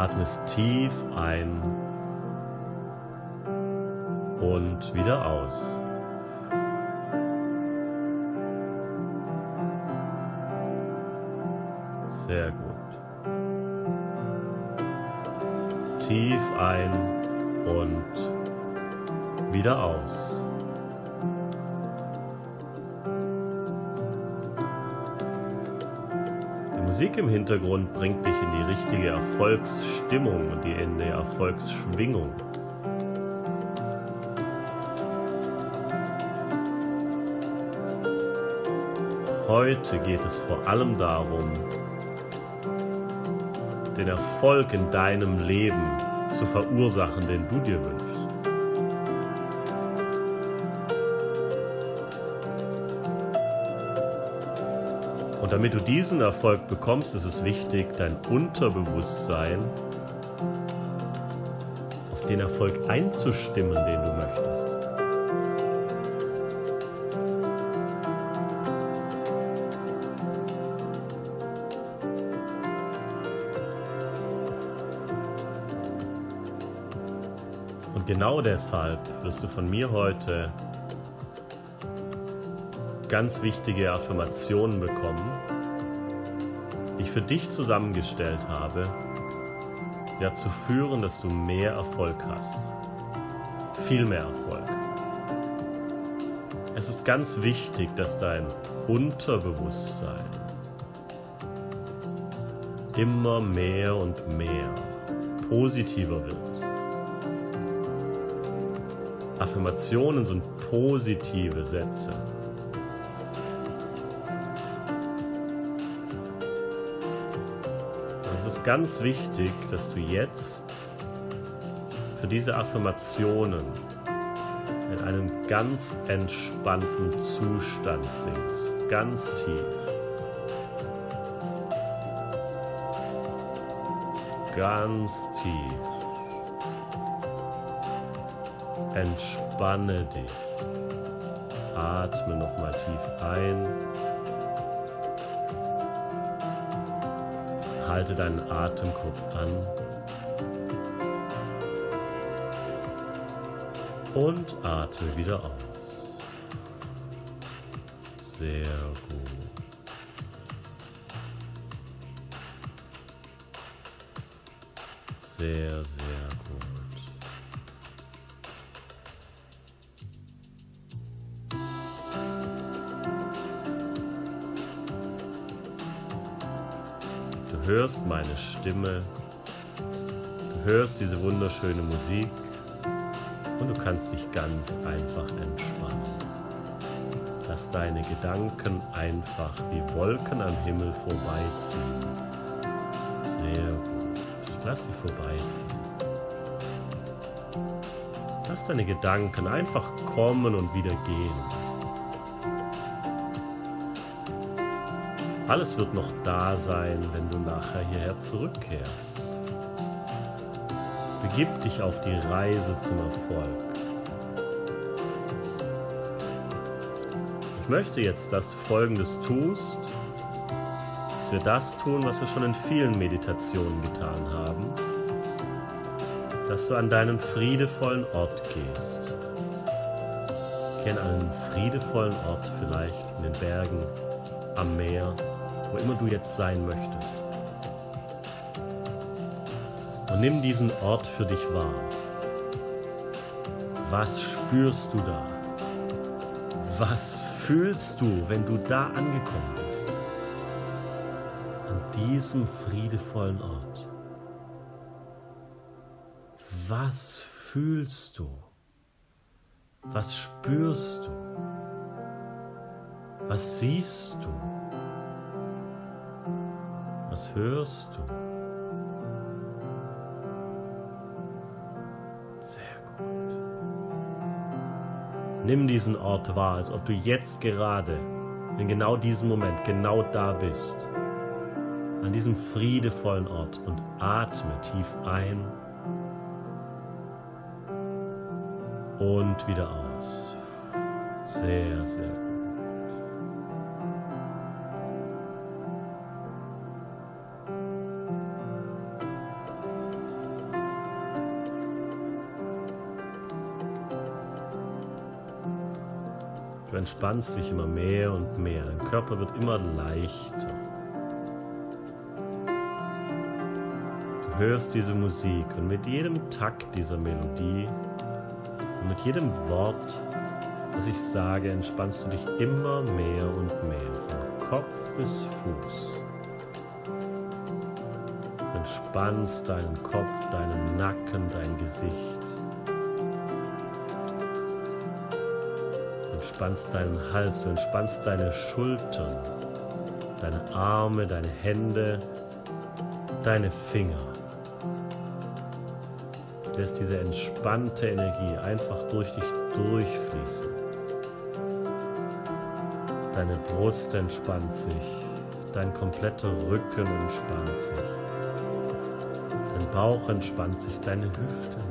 atmest tief ein und wieder aus. Sehr gut. Tief ein und wieder aus. Musik im Hintergrund bringt dich in die richtige Erfolgsstimmung und die in der Erfolgsschwingung. Heute geht es vor allem darum, den Erfolg in deinem Leben zu verursachen, den du dir wünschst. Und damit du diesen Erfolg bekommst, ist es wichtig, dein Unterbewusstsein auf den Erfolg einzustimmen, den du möchtest. Und genau deshalb wirst du von mir heute ganz wichtige Affirmationen bekommen, die ich für dich zusammengestellt habe, dazu führen, dass du mehr Erfolg hast. Viel mehr Erfolg. Es ist ganz wichtig, dass dein Unterbewusstsein immer mehr und mehr positiver wird. Affirmationen sind positive Sätze. Ganz wichtig, dass du jetzt für diese Affirmationen in einen ganz entspannten Zustand sinkst, ganz tief. Ganz tief. Entspanne dich. Atme nochmal tief ein. Halte deinen Atem kurz an. Und atme wieder aus. Sehr gut. Sehr, sehr hörst meine Stimme, du hörst diese wunderschöne Musik und du kannst dich ganz einfach entspannen. Lass deine Gedanken einfach wie Wolken am Himmel vorbeiziehen. Sehr gut. Lass sie vorbeiziehen. Lass deine Gedanken einfach kommen und wieder gehen. Alles wird noch da sein, wenn du nachher hierher zurückkehrst. Begib dich auf die Reise zum Erfolg. Ich möchte jetzt, dass du Folgendes tust, dass wir das tun, was wir schon in vielen Meditationen getan haben, dass du an deinen friedevollen Ort gehst. Geh an einen friedevollen Ort, vielleicht in den Bergen, am Meer, wo immer du jetzt sein möchtest. Und nimm diesen Ort für dich wahr. Was spürst du da? Was fühlst du, wenn du da angekommen bist? An diesem friedevollen Ort. Was fühlst du? Was spürst du? Was siehst du? Hörst du? Sehr gut. Nimm diesen Ort wahr, als ob du jetzt gerade, in genau diesem Moment, genau da bist. An diesem friedevollen Ort und atme tief ein und wieder aus. Sehr, sehr gut. Entspannst dich immer mehr und mehr. Dein Körper wird immer leichter. Du hörst diese Musik und mit jedem Takt dieser Melodie und mit jedem Wort, das ich sage, entspannst du dich immer mehr und mehr, von Kopf bis Fuß. Du entspannst deinen Kopf, deinen Nacken, dein Gesicht. Entspannst deinen Hals, du entspannst deine Schultern, deine Arme, deine Hände, deine Finger. Lässt diese entspannte Energie einfach durch dich durchfließen. Deine Brust entspannt sich, dein kompletter Rücken entspannt sich, dein Bauch entspannt sich, deine Hüften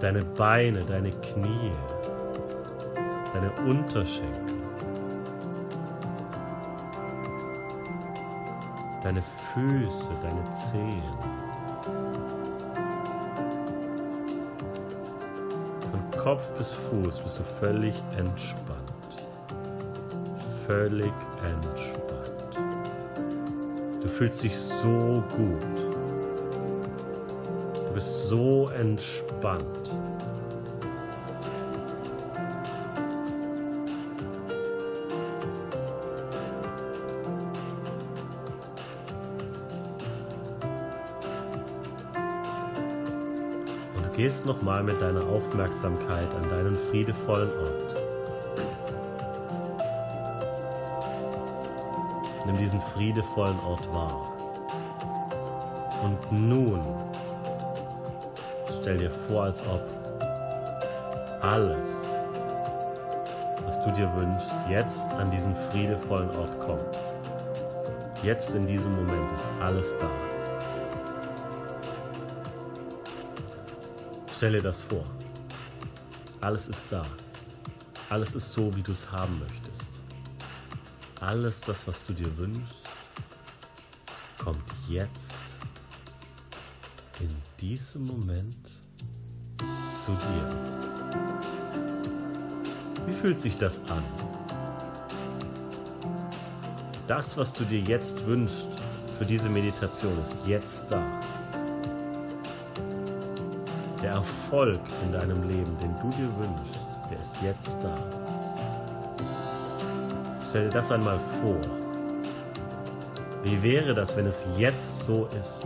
deine Beine, deine Knie, deine Unterschenkel, deine Füße, deine Zehen. Von Kopf bis Fuß bist du völlig entspannt. Völlig entspannt. Du fühlst dich so gut. Du bist so entspannt. gehst nochmal mit deiner Aufmerksamkeit an deinen friedevollen Ort. Nimm diesen friedevollen Ort wahr. Und nun stell dir vor, als ob alles, was du dir wünschst, jetzt an diesen friedevollen Ort kommt. Jetzt in diesem Moment ist alles da. Stell dir das vor. Alles ist da. Alles ist so, wie du es haben möchtest. Alles das, was du dir wünschst, kommt jetzt in diesem Moment zu dir. Wie fühlt sich das an? Das, was du dir jetzt wünschst für diese Meditation, ist jetzt da der Erfolg in deinem Leben, den du dir wünschst, der ist jetzt da. Stell dir das einmal vor. Wie wäre das, wenn es jetzt so ist?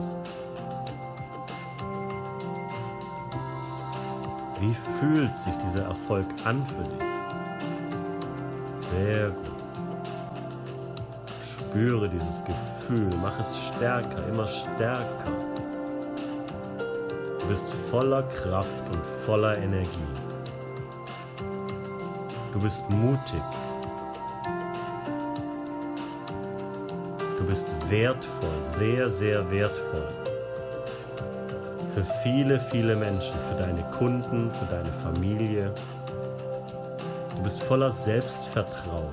Wie fühlt sich dieser Erfolg an für dich? Sehr gut. Spüre dieses Gefühl, mach es stärker, immer stärker bist voller Kraft und voller Energie. Du bist mutig. Du bist wertvoll, sehr, sehr wertvoll. Für viele, viele Menschen, für deine Kunden, für deine Familie. Du bist voller Selbstvertrauen.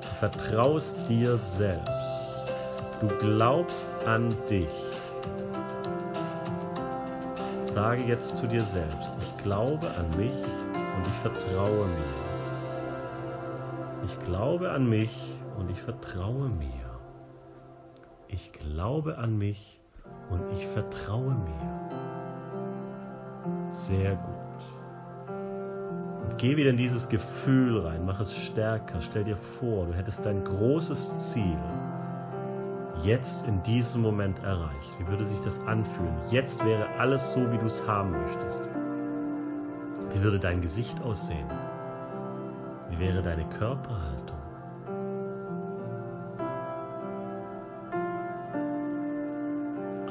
Du vertraust dir selbst. Du glaubst an dich sage jetzt zu dir selbst, ich glaube an mich und ich vertraue mir. Ich glaube an mich und ich vertraue mir. Ich glaube an mich und ich vertraue mir. Sehr gut. Und geh wieder in dieses Gefühl rein, mach es stärker. Stell dir vor, du hättest dein großes Ziel jetzt in diesem Moment erreicht? Wie würde sich das anfühlen? Jetzt wäre alles so, wie du es haben möchtest. Wie würde dein Gesicht aussehen? Wie wäre deine Körperhaltung?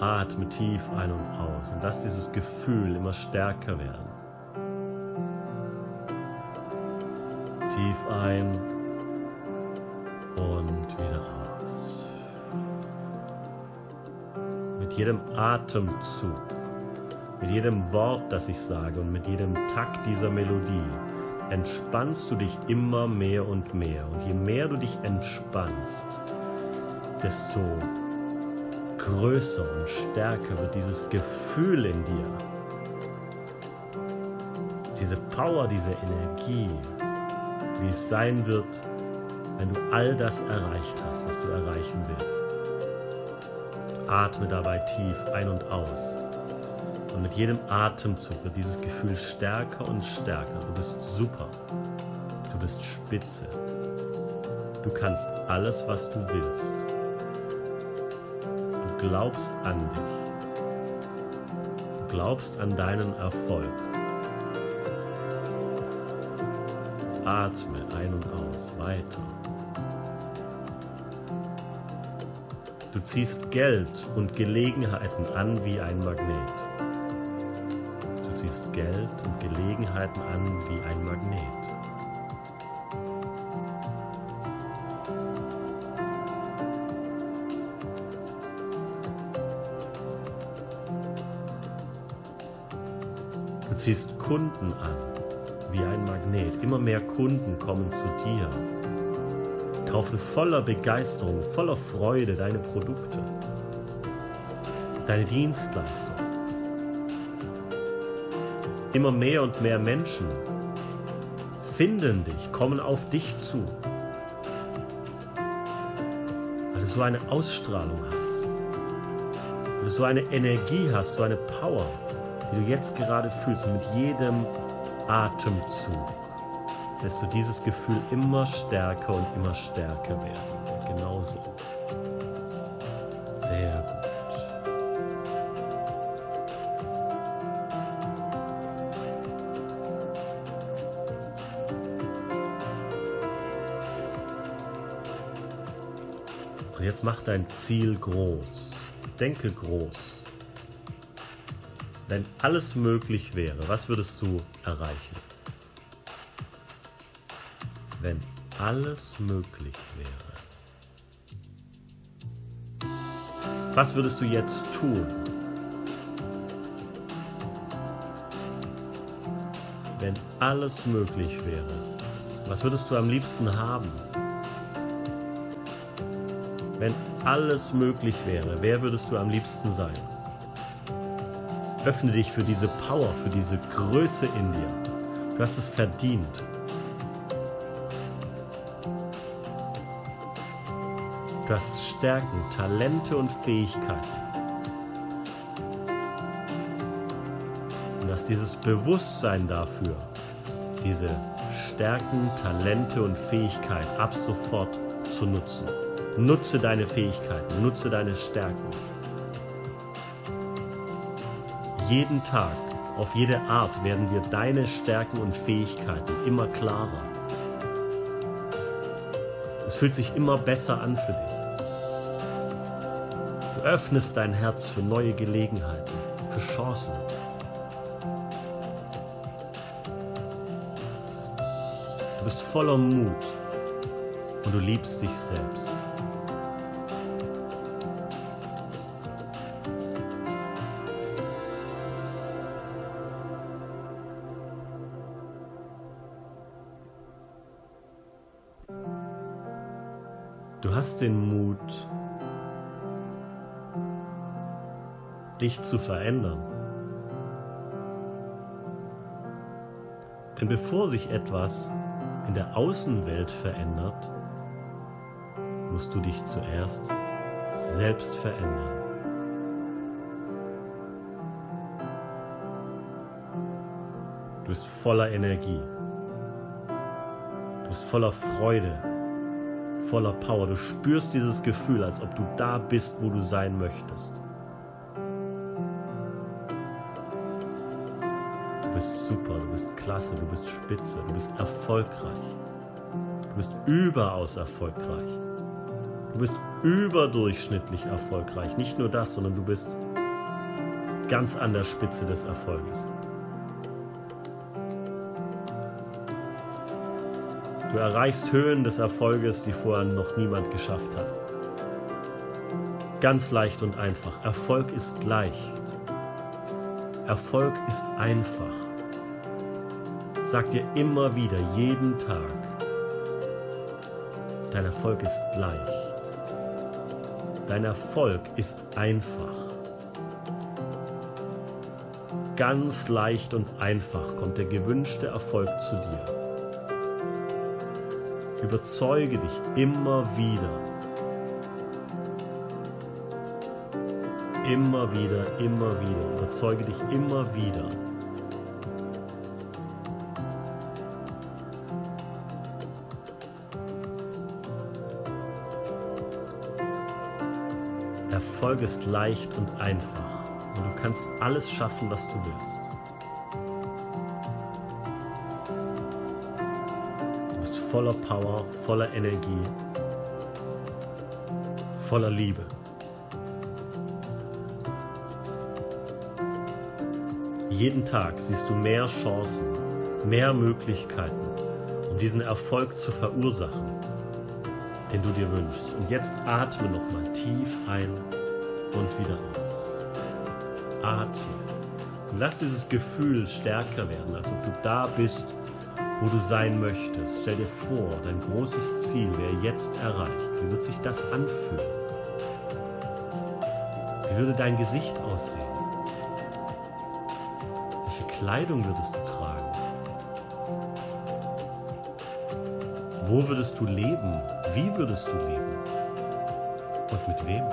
Atme tief ein und aus und lass dieses Gefühl immer stärker werden. Tief ein und wieder aus. jedem Atemzug, mit jedem Wort, das ich sage und mit jedem Takt dieser Melodie entspannst du dich immer mehr und mehr. Und je mehr du dich entspannst, desto größer und stärker wird dieses Gefühl in dir, diese Power, diese Energie, wie es sein wird, wenn du all das erreicht hast, was du erreichen willst. Atme dabei tief ein und aus. Und mit jedem Atemzug wird dieses Gefühl stärker und stärker. Du bist super. Du bist spitze. Du kannst alles, was du willst. Glaubst an dich. Du glaubst an deinen Erfolg. Atme ein und aus weiter. Du ziehst Geld und Gelegenheiten an wie ein Magnet. Du ziehst Geld und Gelegenheiten an wie ein Magnet. Ziehst Kunden an wie ein Magnet. Immer mehr Kunden kommen zu dir kaufen voller Begeisterung, voller Freude deine Produkte, deine Dienstleistung. Immer mehr und mehr Menschen finden dich, kommen auf dich zu, weil du so eine Ausstrahlung hast, weil du so eine Energie hast, so eine Power, die du jetzt gerade fühlst mit jedem Atemzug lässt du dieses Gefühl immer stärker und immer stärker werden. Genauso. Sehr gut. Und jetzt mach dein Ziel groß. Denke groß. Wenn alles möglich wäre, was würdest du erreichen? wenn alles möglich wäre, was würdest du jetzt tun? Wenn alles möglich wäre, was würdest du am liebsten haben? Wenn alles möglich wäre, wer würdest du am liebsten sein? Öffne dich für diese Power, für diese Größe in dir. Du hast es verdient. Du hast Stärken, Talente und Fähigkeiten. Und hast dieses Bewusstsein dafür, diese Stärken, Talente und Fähigkeiten ab sofort zu nutzen. Nutze deine Fähigkeiten, nutze deine Stärken. Jeden Tag, auf jede Art werden dir deine Stärken und Fähigkeiten immer klarer. Es fühlt sich immer besser an für dich öffnest dein Herz für neue Gelegenheiten, für Chancen. Du bist voller Mut und du liebst dich selbst. Du hast den Mut, dich zu verändern. Denn bevor sich etwas in der Außenwelt verändert, musst du dich zuerst selbst verändern. Du bist voller Energie. Du bist voller Freude, voller Power. Du spürst dieses Gefühl, als ob du da bist, wo du sein möchtest. bist super, du bist klasse, du bist spitze, du bist erfolgreich. Du bist überaus erfolgreich. Du bist überdurchschnittlich erfolgreich. Nicht nur das, sondern du bist ganz an der Spitze des Erfolges. Du erreichst Höhen des Erfolges, die vorher noch niemand geschafft hat. Ganz leicht und einfach. Erfolg ist leicht. Erfolg ist einfach. Sag dir immer wieder, jeden Tag, dein Erfolg ist leicht. Dein Erfolg ist einfach. ganz leicht und einfach kommt der gewünschte Erfolg zu dir. Überzeuge dich immer wieder. Immer wieder, immer wieder. Überzeuge dich immer wieder. Erfolg ist leicht und einfach und du kannst alles schaffen, was du willst. Voller Power, voller Energie, voller Liebe. Jeden Tag siehst du mehr Chancen, mehr Möglichkeiten, um diesen Erfolg zu verursachen, den du dir wünschst. Und jetzt atme nochmal tief ein und wieder aus. Atme. Und lass dieses Gefühl stärker werden, als ob du da bist wo du sein möchtest. Stell dir vor, dein großes Ziel wäre jetzt erreicht. Wie wird sich das anfühlen? Wie würde dein Gesicht aussehen? Welche Kleidung würdest du tragen? Wo würdest du leben? Wie würdest du leben? Und mit wem?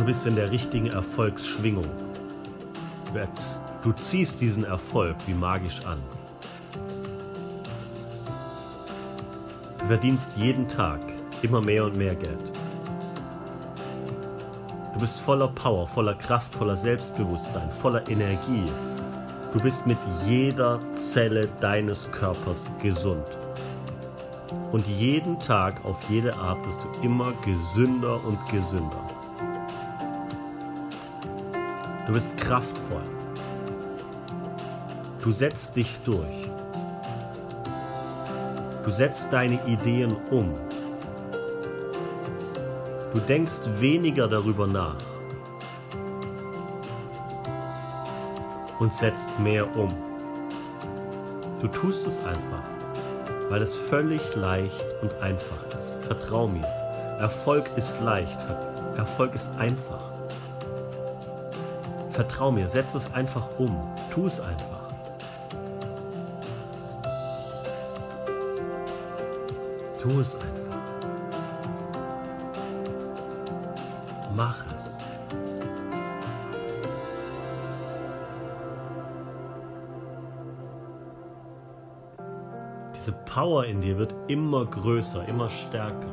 Du bist in der richtigen Erfolgsschwingung. Du ziehst diesen Erfolg wie magisch an. Du verdienst jeden Tag immer mehr und mehr Geld. Du bist voller Power, voller Kraft, voller Selbstbewusstsein, voller Energie. Du bist mit jeder Zelle deines Körpers gesund. Und jeden Tag auf jede Art bist du immer gesünder und gesünder. Du bist kraftvoll. Du setzt dich durch. Du setzt deine Ideen um. Du denkst weniger darüber nach und setzt mehr um. Du tust es einfach, weil es völlig leicht und einfach ist. Vertrau mir. Erfolg ist leicht. Erfolg ist einfach. Vertrau mir, setz es einfach um. Tu es einfach. Tu es einfach. Mach es. Diese Power in dir wird immer größer, immer stärker.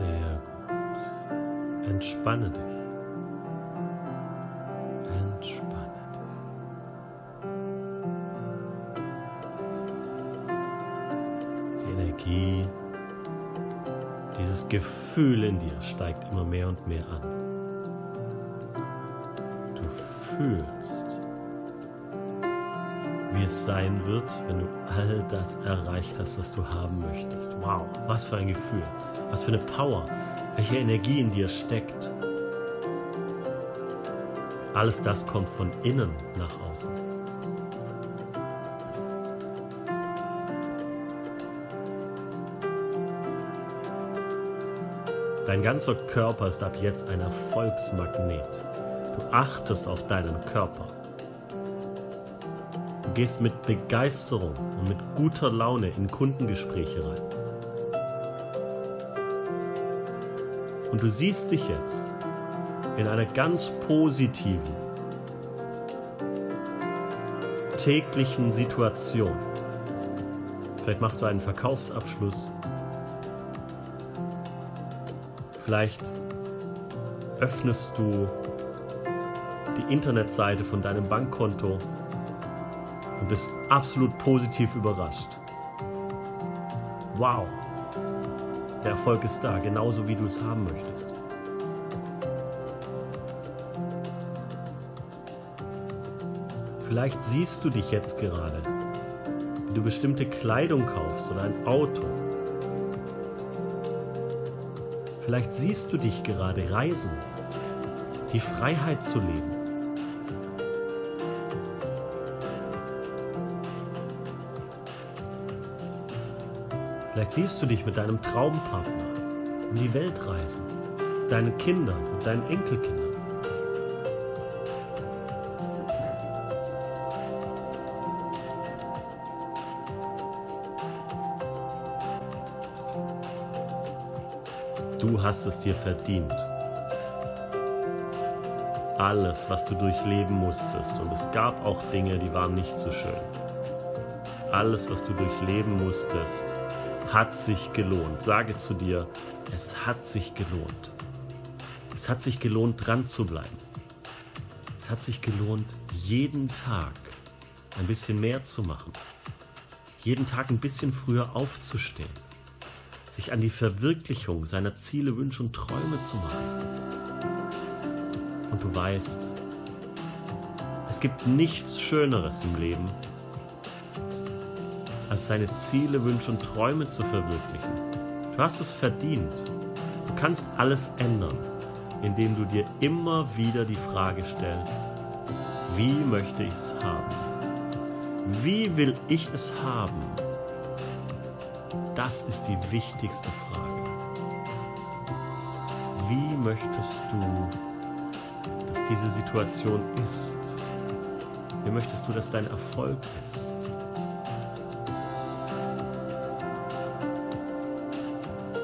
Sehr gut. Entspanne dich. Entspanne dich. Die Energie dieses Gefühl in dir steigt immer mehr und mehr an. Du fühlst, wie es sein wird, wenn du all das erreicht hast, was du haben möchtest. Wow, was für ein Gefühl, was für eine Power, welche Energie in dir steckt. Alles das kommt von innen nach außen. Dein ganzer Körper ist ab jetzt ein Erfolgsmagnet. Du achtest auf deinen Körper. Du gehst mit Begeisterung und mit guter Laune in Kundengespräche rein. Und du siehst dich jetzt in einer ganz positiven, täglichen Situation. Vielleicht machst du einen Verkaufsabschluss Vielleicht öffnest du die Internetseite von deinem Bankkonto und bist absolut positiv überrascht. Wow, der Erfolg ist da, genauso wie du es haben möchtest. Vielleicht siehst du dich jetzt gerade, wie du bestimmte Kleidung kaufst oder ein Auto. Vielleicht siehst du dich gerade reisen, die Freiheit zu leben. Vielleicht siehst du dich mit deinem Traumpartner um die Welt reisen, deinen Kindern und deinen Enkelkindern. Du hast es dir verdient. Alles, was du durchleben musstest, und es gab auch Dinge, die waren nicht so schön. Alles, was du durchleben musstest, hat sich gelohnt. Sage zu dir, es hat sich gelohnt. Es hat sich gelohnt, dran zu bleiben. Es hat sich gelohnt, jeden Tag ein bisschen mehr zu machen. Jeden Tag ein bisschen früher aufzustehen. Sich an die Verwirklichung seiner Ziele, Wünsche und Träume zu machen. Und du weißt, es gibt nichts Schöneres im Leben, als seine Ziele, Wünsche und Träume zu verwirklichen. Du hast es verdient. Du kannst alles ändern, indem du dir immer wieder die Frage stellst, wie möchte ich es haben? Wie will ich es haben? Das ist die wichtigste Frage. Wie möchtest du, dass diese Situation ist? Wie möchtest du, dass dein Erfolg ist?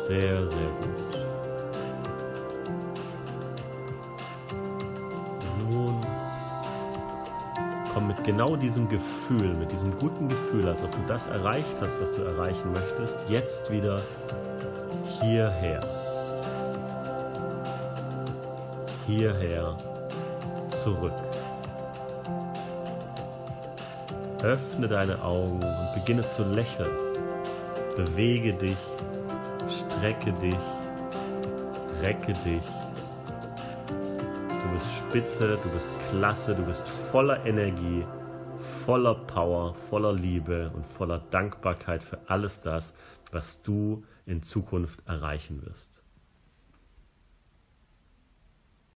Sehr, sehr gut. Nun komm mit genau diesem Gefühl, mit diesem guten Gefühl, als ob du das erreicht hast, was du erreichen möchtest, jetzt wieder hierher. Hierher zurück. Öffne deine Augen und beginne zu lächeln. Bewege dich Strecke dich, recke dich. Du bist spitze, du bist klasse, du bist voller Energie, voller Power, voller Liebe und voller Dankbarkeit für alles das, was du in Zukunft erreichen wirst.